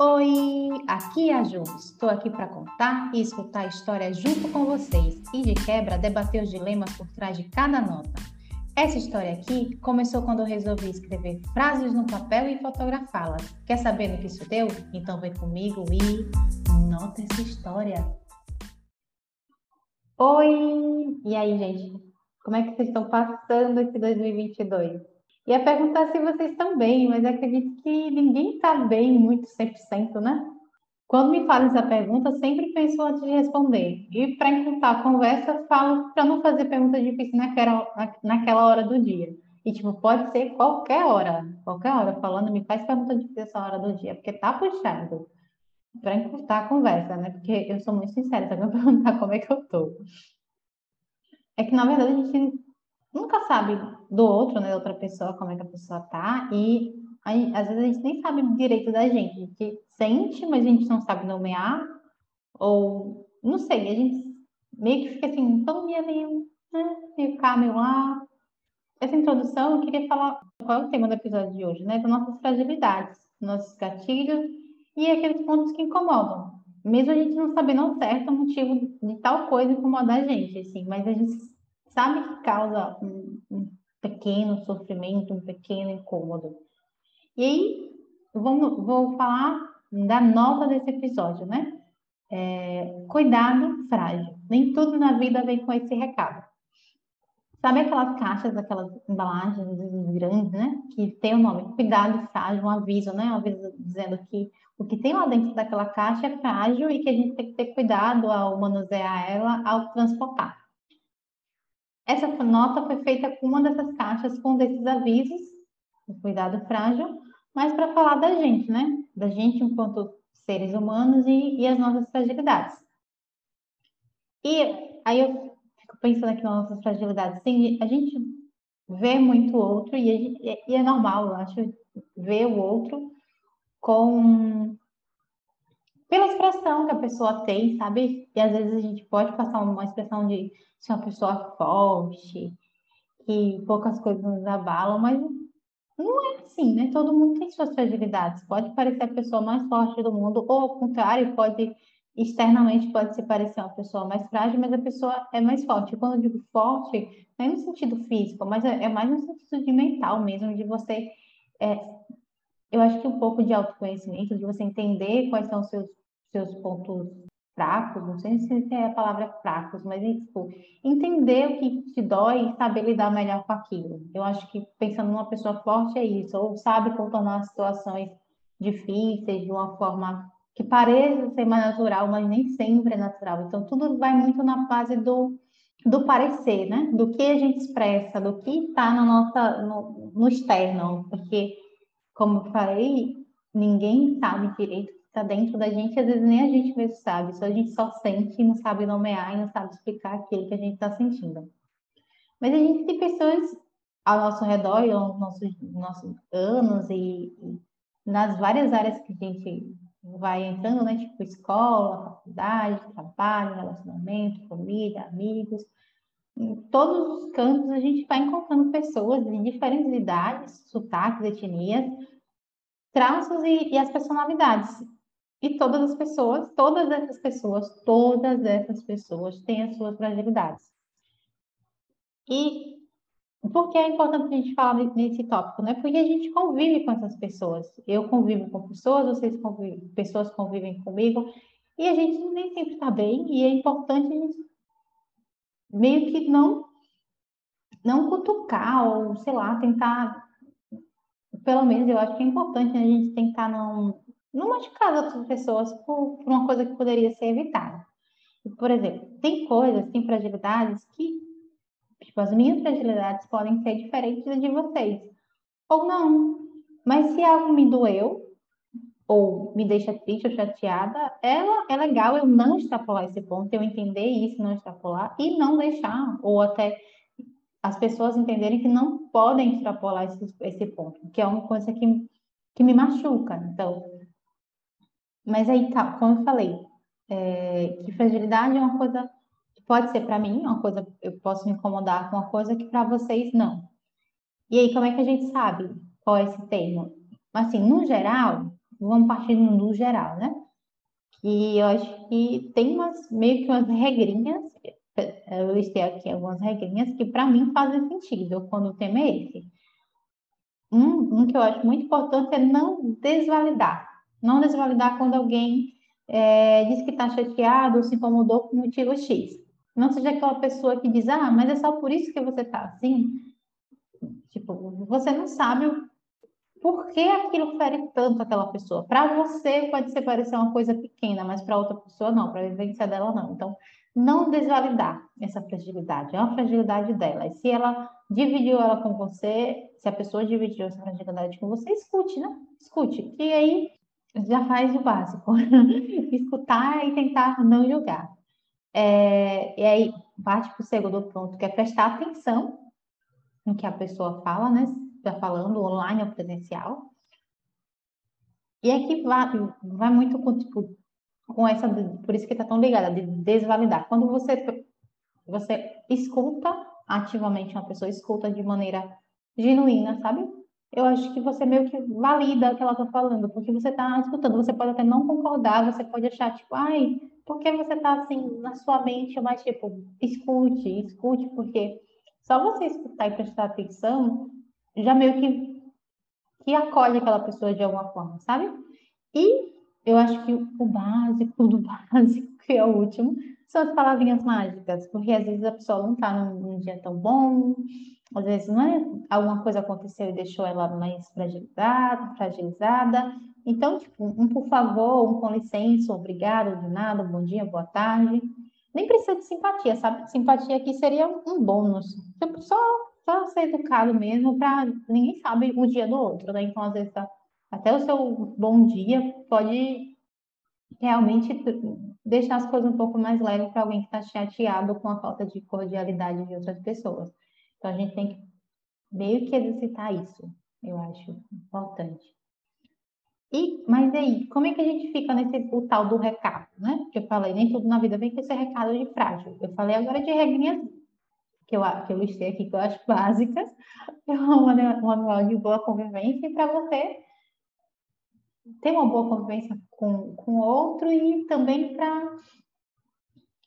Oi, aqui é a Ju. Estou aqui para contar e escutar a história junto com vocês e, de quebra, debater os dilemas por trás de cada nota. Essa história aqui começou quando eu resolvi escrever frases no papel e fotografá-las. Quer saber no que isso deu? Então vem comigo e nota essa história. Oi! E aí, gente? Como é que vocês estão passando esse 2022? Ia perguntar se vocês estão bem, mas acredito que ninguém está bem muito 100%, né? Quando me fazem essa pergunta, sempre penso antes de responder. E para encurtar a conversa, falo para não fazer pergunta difícil naquela, naquela hora do dia. E, tipo, pode ser qualquer hora. Qualquer hora falando, me faz pergunta difícil essa hora do dia, porque tá puxado. Para encurtar a conversa, né? Porque eu sou muito sincera, se alguém perguntar como é que eu tô. É que, na verdade, a gente nunca sabe do outro, né, da outra pessoa, como é que a pessoa tá, e aí, às vezes a gente nem sabe direito da gente, a gente sente, mas a gente não sabe nomear, ou não sei, a gente meio que fica assim, todo dia meio, né, meio cá, meio lá. Essa introdução eu queria falar qual é o tema do episódio de hoje, né, das nossas fragilidades, nossos gatilhos e aqueles pontos que incomodam. Mesmo a gente não sabendo ao certo o motivo de tal coisa incomodar a gente, assim, mas a gente sabe que causa um, um pequeno sofrimento, um pequeno incômodo. E aí, vou, vou falar da nota desse episódio, né? É, cuidado frágil. Nem tudo na vida vem com esse recado. Sabe aquelas caixas, aquelas embalagens grandes, né? Que tem o nome cuidado frágil, um aviso, né? Um aviso dizendo que o que tem lá dentro daquela caixa é frágil e que a gente tem que ter cuidado ao manusear ela, ao transportar. Essa nota foi feita com uma dessas caixas, com desses avisos, o cuidado frágil, mas para falar da gente, né? Da gente enquanto seres humanos e, e as nossas fragilidades. E aí eu fico pensando aqui nas nossas fragilidades. Sim, a gente vê muito outro e, gente, e é normal, eu acho, ver o outro com pela expressão que a pessoa tem, sabe? E às vezes a gente pode passar uma expressão de ser uma pessoa forte, que poucas coisas nos abalam, mas não é assim, né? Todo mundo tem suas fragilidades. Pode parecer a pessoa mais forte do mundo, ou ao contrário, pode externamente pode se parecer uma pessoa mais frágil, mas a pessoa é mais forte. Quando eu digo forte, não é no sentido físico, mas é, é mais no sentido de mental mesmo, de você. É, eu acho que um pouco de autoconhecimento, de você entender quais são os seus, seus pontos fracos, não sei se é a palavra fracos, mas é, tipo, entender o que te dói e saber lidar melhor com aquilo. Eu acho que pensando numa pessoa forte é isso, ou sabe contornar situações difíceis de uma forma que pareça ser mais natural, mas nem sempre é natural. Então, tudo vai muito na base do, do parecer, né? Do que a gente expressa, do que está no, nossa, no, no externo, porque, como eu falei, ninguém sabe direito está dentro da gente, às vezes nem a gente mesmo sabe, só a gente só sente e não sabe nomear e não sabe explicar aquilo que a gente está sentindo. Mas a gente tem pessoas ao nosso redor, e aos nossos, nossos anos e, e nas várias áreas que a gente vai entrando, né? Tipo escola, faculdade, trabalho, relacionamento, família, amigos. Em todos os cantos a gente vai encontrando pessoas de diferentes idades, sotaques, etnias, traços e, e as personalidades. E todas as pessoas, todas essas pessoas, todas essas pessoas têm as suas fragilidades. E por que é importante a gente falar nesse tópico, né? Porque a gente convive com essas pessoas. Eu convivo com pessoas, vocês convivem, pessoas convivem comigo, e a gente nem sempre está bem, e é importante a gente meio que não não cutucar ou, sei lá, tentar pelo menos eu acho que é importante a gente tentar não não machucar as outras pessoas por, por uma coisa que poderia ser evitada. Por exemplo, tem coisas, tem fragilidades que, tipo, as minhas fragilidades podem ser diferentes das de vocês. Ou não. Mas se algo me doeu, ou me deixa triste ou chateada, ela, é legal eu não extrapolar esse ponto, eu entender isso, não extrapolar, e não deixar, ou até as pessoas entenderem que não podem extrapolar esse, esse ponto, que é uma coisa que, que me machuca. Então, mas aí, tá, como eu falei, é, que fragilidade é uma coisa que pode ser para mim, uma coisa eu posso me incomodar com uma coisa que para vocês não. E aí, como é que a gente sabe qual é esse termo? Assim, no geral, vamos partir no geral, né? E eu acho que tem umas, meio que umas regrinhas, eu listei aqui algumas regrinhas que para mim fazem sentido quando o tema é esse. Um, um que eu acho muito importante é não desvalidar. Não desvalidar quando alguém é, diz que está chateado ou se incomodou por motivo X. Não seja aquela pessoa que diz, ah, mas é só por isso que você está assim. Tipo, você não sabe por que aquilo fere tanto aquela pessoa. Para você pode ser parecer uma coisa pequena, mas para outra pessoa não, para a vivência dela não. Então, não desvalidar essa fragilidade, é uma fragilidade dela. E se ela dividiu ela com você, se a pessoa dividiu essa fragilidade com você, escute, né? Escute. E aí já faz o básico. Escutar e tentar não julgar. É, e aí parte para o segundo ponto, que é prestar atenção no que a pessoa fala, né? Está falando online ou presencial. E aqui vai, vai muito com, tipo, com essa, por isso que está tão ligada, de desvalidar. Quando você, você escuta ativamente uma pessoa, escuta de maneira genuína, sabe? Eu acho que você meio que valida o que ela está falando, porque você está escutando. Você pode até não concordar, você pode achar, tipo, ai, por que você está assim na sua mente? Mas, tipo, escute, escute, porque só você escutar e prestar atenção já meio que, que acolhe aquela pessoa de alguma forma, sabe? E eu acho que o básico do básico, que é o último, são as palavrinhas mágicas, porque às vezes a pessoa não está num, num, dia tão bom, às vezes não é alguma coisa aconteceu e deixou ela mais fragilizada, fragilizada. Então, tipo, um por favor, um com licença, obrigado, de nada, bom dia, boa tarde. Nem precisa de simpatia, sabe? Simpatia aqui seria um bônus. Tipo, só, só ser educado mesmo, para ninguém sabe o dia do outro, né? Então, às vezes, até o seu bom dia pode realmente deixar as coisas um pouco mais leves para alguém que está chateado com a falta de cordialidade de outras pessoas. Então a gente tem que meio que exercitar isso, eu acho importante. E, mas aí, como é que a gente fica nesse o tal do recado, né? Que eu falei, nem tudo na vida vem com esse recado de frágil. Eu falei agora de regrinhas que eu, que eu listei aqui, que eu acho básicas, é um manual de boa convivência para você ter uma boa convivência com, o outro e também para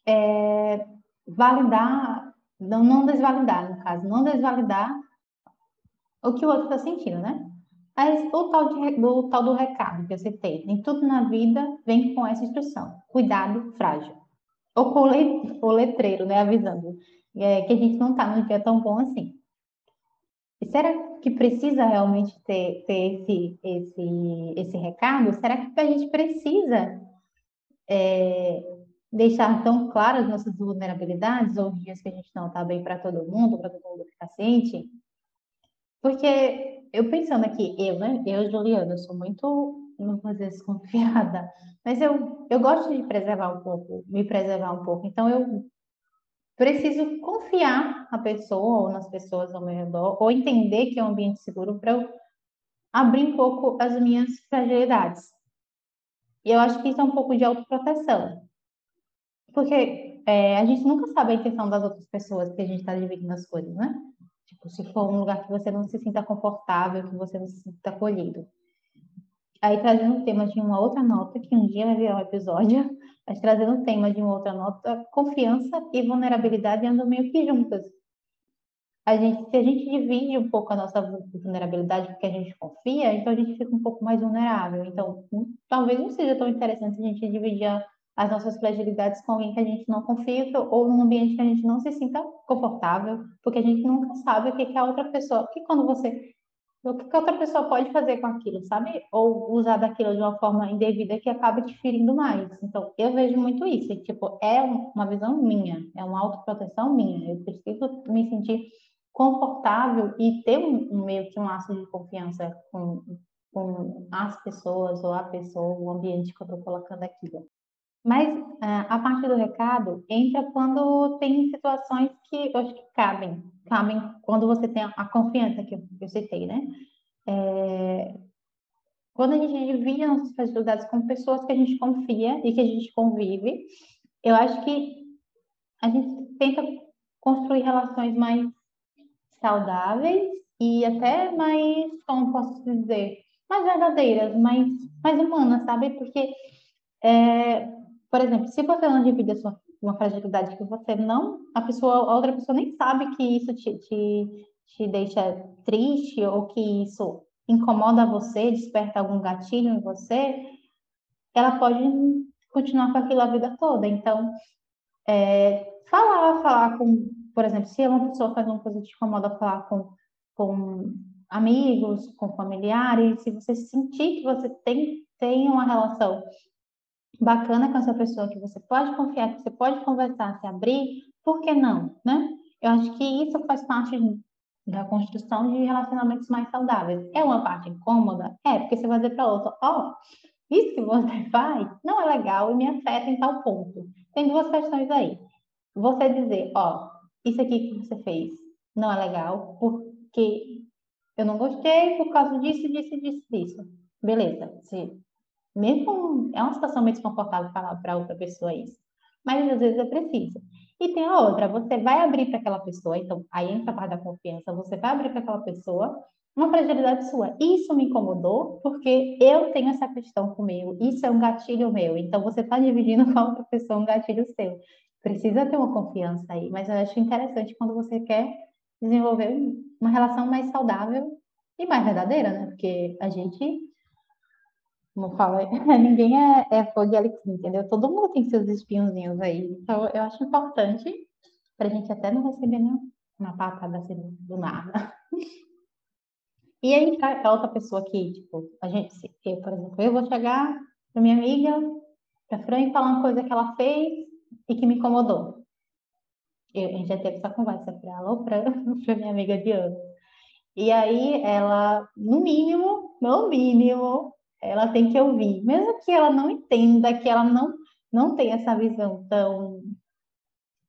é, validar, não, não desvalidar, no caso, não desvalidar o que o outro está sentindo, né? Mas o tal, de, do, tal do recado que você tem, em tudo na vida vem com essa instrução: cuidado frágil. Ou com o, o letreiro, né? Avisando é, que a gente não está num dia tão bom assim. Será que precisa realmente ter, ter esse, esse, esse recado? Será que a gente precisa é, deixar tão claras nossas vulnerabilidades ou dias que a gente não está bem para todo mundo, para todo mundo ficar ciente? Porque eu pensando aqui, eu, né? Eu, Juliana, sou muito, não vou dizer desconfiada, mas eu, eu gosto de preservar um pouco, me preservar um pouco. Então, eu preciso confiar na pessoa ou nas pessoas ao meu redor, ou entender que é um ambiente seguro para eu abrir um pouco as minhas fragilidades. E eu acho que isso é um pouco de autoproteção. Porque é, a gente nunca sabe a intenção das outras pessoas que a gente está dividindo as coisas, né? Tipo, se for um lugar que você não se sinta confortável, que você não se sinta acolhido. Aí, trazendo o tema de uma outra nota, que um dia vai virar um episódio, mas trazendo o tema de uma outra nota, confiança e vulnerabilidade andam meio que juntas. A gente, se a gente divide um pouco a nossa vulnerabilidade porque a gente confia, então a gente fica um pouco mais vulnerável. Então, hum, talvez não seja tão interessante a gente dividir as nossas fragilidades com alguém que a gente não confia ou num ambiente que a gente não se sinta confortável, porque a gente nunca sabe o que, que a outra pessoa. Porque quando você o que, outra pessoa pode fazer com aquilo, sabe? Ou usar daquilo de uma forma indevida que acaba te ferindo mais. Então, eu vejo muito isso. Tipo, é uma visão minha, é uma autoproteção minha. Eu preciso me sentir confortável e ter um, meio que um laço de confiança com, com as pessoas ou a pessoa, o ambiente que eu estou colocando aquilo. Mas uh, a parte do recado entra quando tem situações que eu acho que cabem, cabem quando você tem a, confiança que eu, citei, né? É, quando a gente divide nossas facilidades com pessoas que a gente confia e que a gente convive, eu acho que a gente tenta construir relações mais saudáveis e até mais, como posso dizer, mais verdadeiras, mais, mais humanas, sabe? Porque, é, por exemplo, se você não divide a sua, uma fragilidade que você não, a pessoa, a outra pessoa nem sabe que isso te, te, te deixa triste ou que isso incomoda você, desperta algum gatilho em você, ela pode continuar com aquilo a vida toda. Então, é, falar, falar com, por exemplo, se uma pessoa faz uma coisa que te incomoda, falar com, com amigos, com familiares, se você sentir que você tem, tem uma relação bacana com essa pessoa, que você pode confiar, que você pode conversar, se abrir, por que não, né? Eu acho que isso faz parte da construção de relacionamentos mais saudáveis. É uma parte incômoda? É, porque você vai dizer para outra, ó, oh, isso que você faz não é legal e me afeta em tal ponto. Tem duas questões aí. Você dizer, ó, oh, isso aqui que você fez não é legal porque eu não gostei por causa disso, disso, disso, disso. Beleza. Se, mesmo é uma situação meio desconfortável falar para outra pessoa isso. Mas às vezes é preciso. E tem a outra, você vai abrir para aquela pessoa, então aí entra a parte da confiança, você vai abrir para aquela pessoa uma fragilidade sua. Isso me incomodou porque eu tenho essa questão comigo, isso é um gatilho meu, então você está dividindo com a outra pessoa um gatilho seu. Precisa ter uma confiança aí, mas eu acho interessante quando você quer desenvolver uma relação mais saudável e mais verdadeira, né? Porque a gente como fala, ninguém é, é fogo e alecrim, entendeu? Todo mundo tem seus espinhozinhos aí. Então, eu acho importante para a gente até não receber uma patada assim do nada. E aí, a outra pessoa aqui, tipo, a gente, eu, por exemplo, eu vou chegar para minha amiga, para Fran, e falar uma coisa que ela fez e que me incomodou. Eu, a gente já teve essa conversa para ela ou para minha amiga Diana. E aí, ela, no mínimo, no mínimo, ela tem que ouvir, mesmo que ela não entenda, que ela não, não tenha essa visão tão,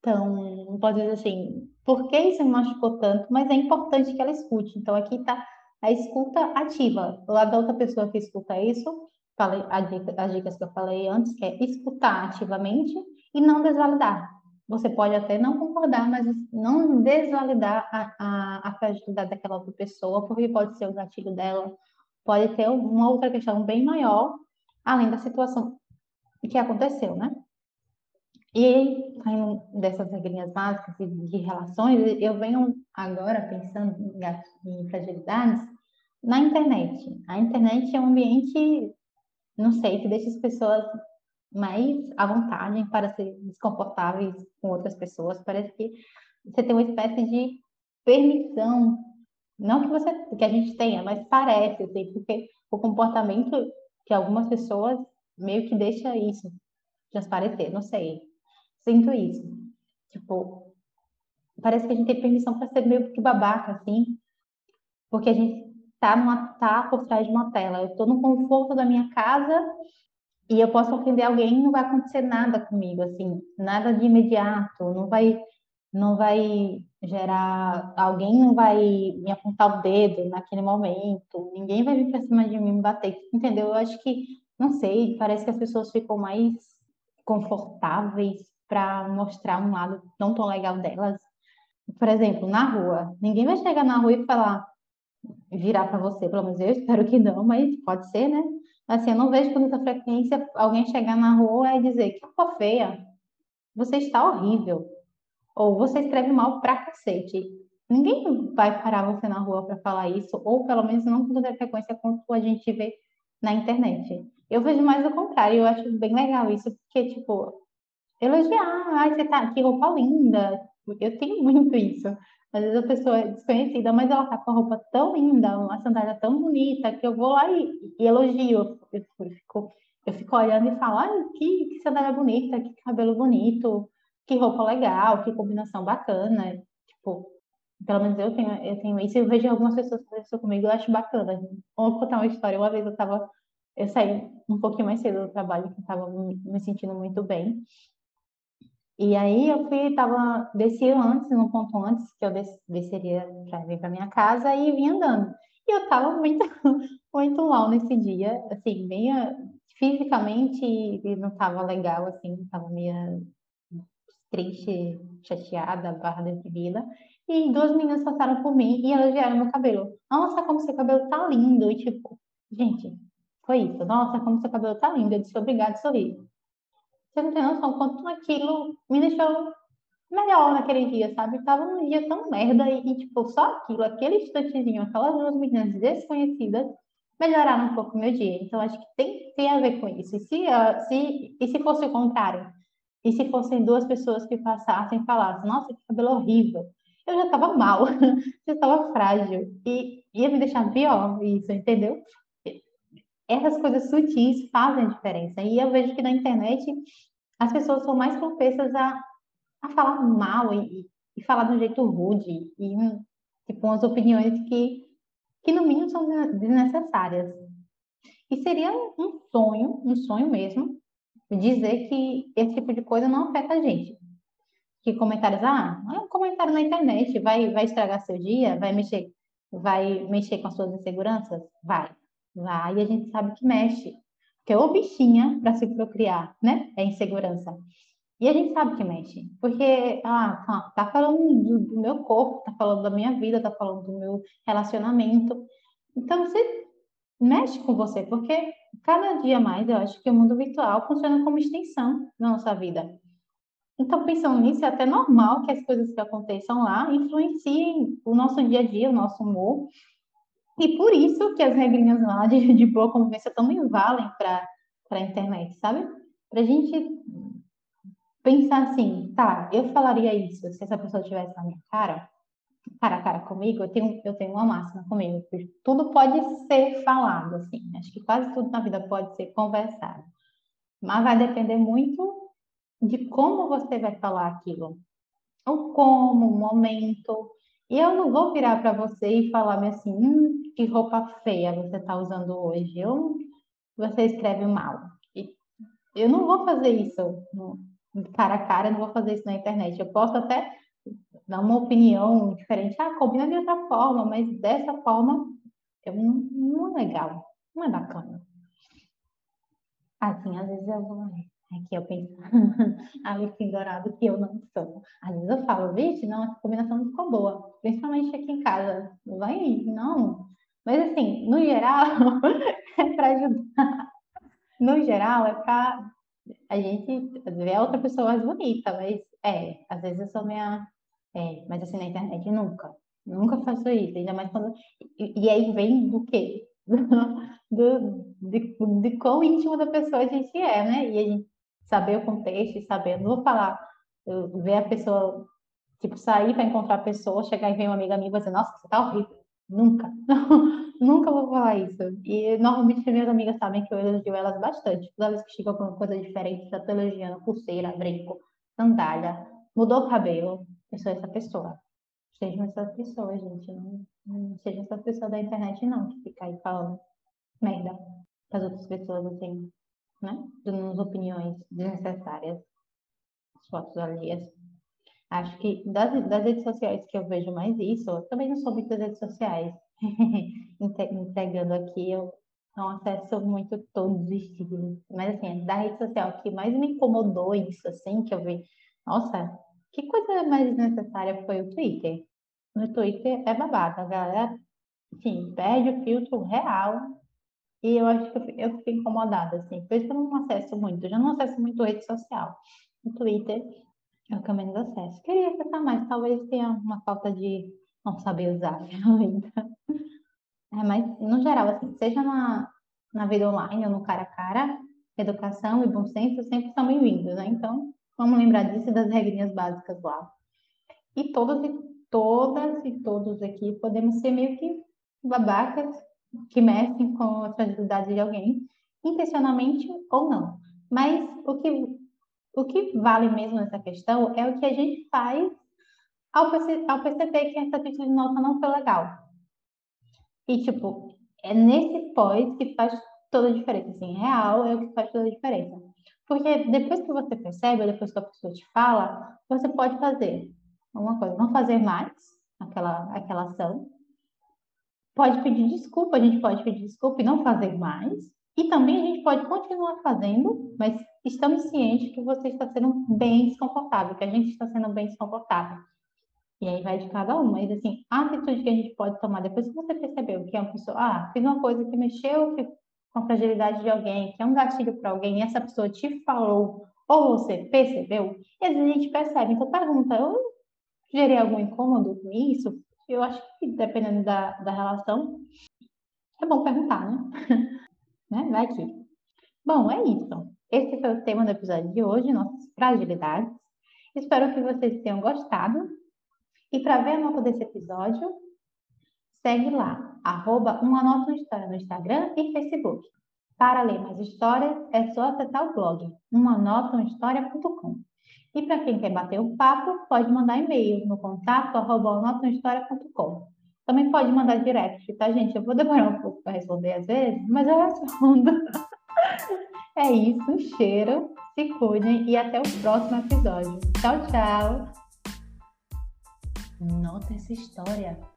tão, pode dizer assim, por que isso me machucou tanto, mas é importante que ela escute. Então, aqui está a escuta ativa. Lado da outra pessoa que escuta isso, falei, as dicas que eu falei antes, que é escutar ativamente e não desvalidar. Você pode até não concordar, mas não desvalidar a, a, a fragilidade daquela outra pessoa, porque pode ser o gatilho dela, pode ter uma outra questão bem maior, além da situação que aconteceu, né? E saindo dessas regrinhas básicas de relações, eu venho agora pensando em fragilidades na internet. A internet é um ambiente, não sei, que deixa as pessoas mais à vontade para ser desconfortáveis com outras pessoas. Parece que você tem uma espécie de permissão não que você que a gente tenha, mas parece, assim, porque o comportamento que algumas pessoas meio que deixa isso transparecer, não sei. Sinto isso. Tipo, parece que a gente tem permissão para ser meio que babaca, assim, porque a gente tá, numa, tá por trás de uma tela. Eu tô no conforto da minha casa e eu posso ofender alguém e não vai acontecer nada comigo, assim, nada de imediato, não vai, não vai gerar. Alguém não vai me apontar o dedo naquele momento, ninguém vai vir para cima de mim me bater, entendeu? Eu acho que, não sei, parece que as pessoas ficam mais confortáveis para mostrar um lado não tão legal delas. Por exemplo, na rua, ninguém vai chegar na rua e falar, virar para você, pelo menos eu espero que não, mas pode ser, né? Assim, eu não vejo com muita frequência alguém chegar na rua e dizer que ficou feia, você está horrível, ou você escreve mal pra cacete. Ninguém vai parar você na rua para falar isso, ou pelo menos não com tanta frequência quanto a gente vê na internet. Eu vejo mais o contrário, eu acho bem legal isso, porque, tipo, elogiar, ai, você tá, que roupa linda. Eu tenho muito isso. Às vezes a pessoa é desconhecida, mas ela tá com a roupa tão linda, uma sandália tão bonita, que eu vou lá e, e elogio. Eu fico, eu fico olhando e falo, ai, que, que sandália bonita, que cabelo bonito, que roupa legal, que combinação bacana. Tipo, pelo menos eu tenho, eu tenho isso. Eu vejo algumas pessoas isso comigo, eu acho bacana. Vou contar uma história. Uma vez eu tava, eu saí um pouquinho mais cedo do trabalho, que eu tava me sentindo muito bem. E aí eu fui, tava, desci antes, num ponto antes, que eu desceria para vir para minha casa e vim andando. E eu tava muito, muito mal nesse dia, assim, bem fisicamente não tava legal, assim, tava meio triste, chateada, barra deprimida. E duas meninas passaram por mim e elogiaram meu cabelo. Nossa, como seu cabelo tá lindo! E tipo, Gente, foi isso. Nossa, como seu cabelo tá lindo. Eu disse obrigado, sorri. Você não tem noção quanto aquilo me deixou melhor naquele dia, sabe? Tava num dia tão merda e, e, tipo, só aquilo, aquele instantezinho, aquelas duas meninas desconhecidas melhoraram um pouco o meu dia. Então, acho que tem, tem a ver com isso. E se, uh, se, e se fosse o contrário? E se fossem duas pessoas que passassem e falassem, nossa, que cabelo horrível. Eu já estava mal, já estava frágil. E ia me deixar pior isso, entendeu? Essas coisas sutis fazem diferença. E eu vejo que na internet as pessoas são mais propensas a, a falar mal e, e falar de um jeito rude. E, tipo, umas opiniões que, que no mínimo são desnecessárias. E seria um sonho, um sonho mesmo, dizer que esse tipo de coisa não afeta a gente. Que comentários, ah, é um comentário na internet, vai, vai estragar seu dia, vai mexer, vai mexer com as suas inseguranças? Vai, vai, e a gente sabe que mexe. Porque o bichinha para se procriar, né? É insegurança. E a gente sabe que mexe, porque ah, tá falando do, do meu corpo, tá falando da minha vida, tá falando do meu relacionamento. Então você mexe com você, porque cada dia mais eu acho que o mundo virtual funciona como extensão da nossa vida. Então, pensando nisso, é até normal que as coisas que aconteçam lá influenciem o nosso dia a dia, o nosso humor. E por isso que as regrinhas lá de, de boa convivência também valem para a internet, sabe? Para a gente pensar assim, tá, eu falaria isso se essa pessoa estivesse na minha cara, cara a cara comigo, eu tenho, eu tenho uma máxima comigo. Tudo pode ser falado, assim. Acho que quase tudo na vida pode ser conversado. Mas vai depender muito de como você vai falar aquilo. O como, o momento. E eu não vou virar para você e falar assim, hum, que roupa feia você está usando hoje. Eu, você escreve mal. Eu não vou fazer isso cara a cara, não vou fazer isso na internet. Eu posso até dar uma opinião diferente. Ah, combina de outra forma, mas dessa forma eu não, não é legal, não é bacana. Assim, às vezes eu vou. Aqui eu penso, a Alice dourado que eu não sou. Às vezes eu falo, vixe, não, essa combinação não ficou boa. Principalmente aqui em casa. Vai, não. Mas assim, no geral, é para ajudar. No geral, é para a gente ver a outra pessoa mais bonita, mas é, às vezes eu sou minha é, mas assim, na internet nunca. Nunca faço isso, ainda mais quando. E, e aí vem do quê? Do, de, de quão íntimo da pessoa a gente é, né? E a gente saber o contexto e saber. Não vou falar, eu, ver a pessoa, tipo, sair para encontrar a pessoa, chegar e ver uma amiga minha e dizer, nossa, você tá horrível. Nunca. Nunca vou falar isso. E normalmente minhas amigas sabem que eu elogio elas bastante. Toda vez que chega alguma coisa diferente, já tô elogiando pulseira, brinco, sandália, mudou o cabelo, eu sou essa pessoa. Sejam essas pessoas, gente. Não, não sejam essas pessoas da internet, não, que fica aí falando merda para as outras pessoas, assim, né? Dando opiniões desnecessárias, as fotos alheias. Acho que das, das redes sociais que eu vejo mais isso, eu também não sou muito das redes sociais. Entregando aqui, eu não acesso muito todos os estilos. Mas, assim, da rede social que mais me incomodou isso, assim, que eu vi, nossa, que coisa mais desnecessária foi o Twitter? No Twitter é babado, a galera, enfim, perde o filtro real. E eu acho que eu, fiquei incomodada, assim. Por isso eu não acesso muito. Eu já não acesso muito rede social. No Twitter é o que eu menos acesso. Queria acessar mais, talvez tenha uma falta de não saber usar a ferramenta. É, mas, no geral, assim, seja na, na vida online ou no cara a cara, educação e bom senso sempre são bem-vindos, né? Então, Vamos lembrar disso das regrinhas básicas lá. E todas e todas e todos aqui podemos ser meio que babacas que mexem com a fragilidade de alguém, intencionalmente ou não. Mas o que, o que vale mesmo nessa questão é o que a gente faz ao, ao perceber que essa atitude nossa não foi legal. E, tipo, é nesse pós que faz toda a diferença. Assim, real é o que faz toda a diferença. Porque depois que você percebe, depois que a pessoa te fala, você pode fazer alguma coisa, não fazer mais aquela, aquela ação. Pode pedir desculpa, a gente pode pedir desculpa e não fazer mais. E também a gente pode continuar fazendo, mas estamos cientes que você está sendo bem desconfortável, que a gente está sendo bem desconfortável. E aí vai de cada um. Mas, assim, a atitude que a gente pode tomar depois que você percebeu que é uma pessoa, ah, fiz uma coisa que mexeu com a fragilidade de alguém, que é um gatilho para alguém, e essa pessoa te falou, ou você percebeu, e às vezes a gente percebe. Então, pergunta, eu gerei algum incômodo com isso? Eu acho que, dependendo da, da relação, é bom perguntar, né? né? Vai aqui. Bom, é isso. Esse foi o tema do episódio de hoje, nossas fragilidades. Espero que vocês tenham gostado. E para ver a nota desse episódio, segue lá, arroba uma nota história no Instagram e Facebook. Para ler mais histórias, é só acessar o blog umanotahistoria.com. E para quem quer bater o papo, pode mandar e-mail no contato arroba Também pode mandar direct, tá, gente? Eu vou demorar um pouco para responder às vezes, mas eu respondo. é isso, um cheiro, se cuidem e até o próximo episódio. Tchau, tchau! Nota essa história.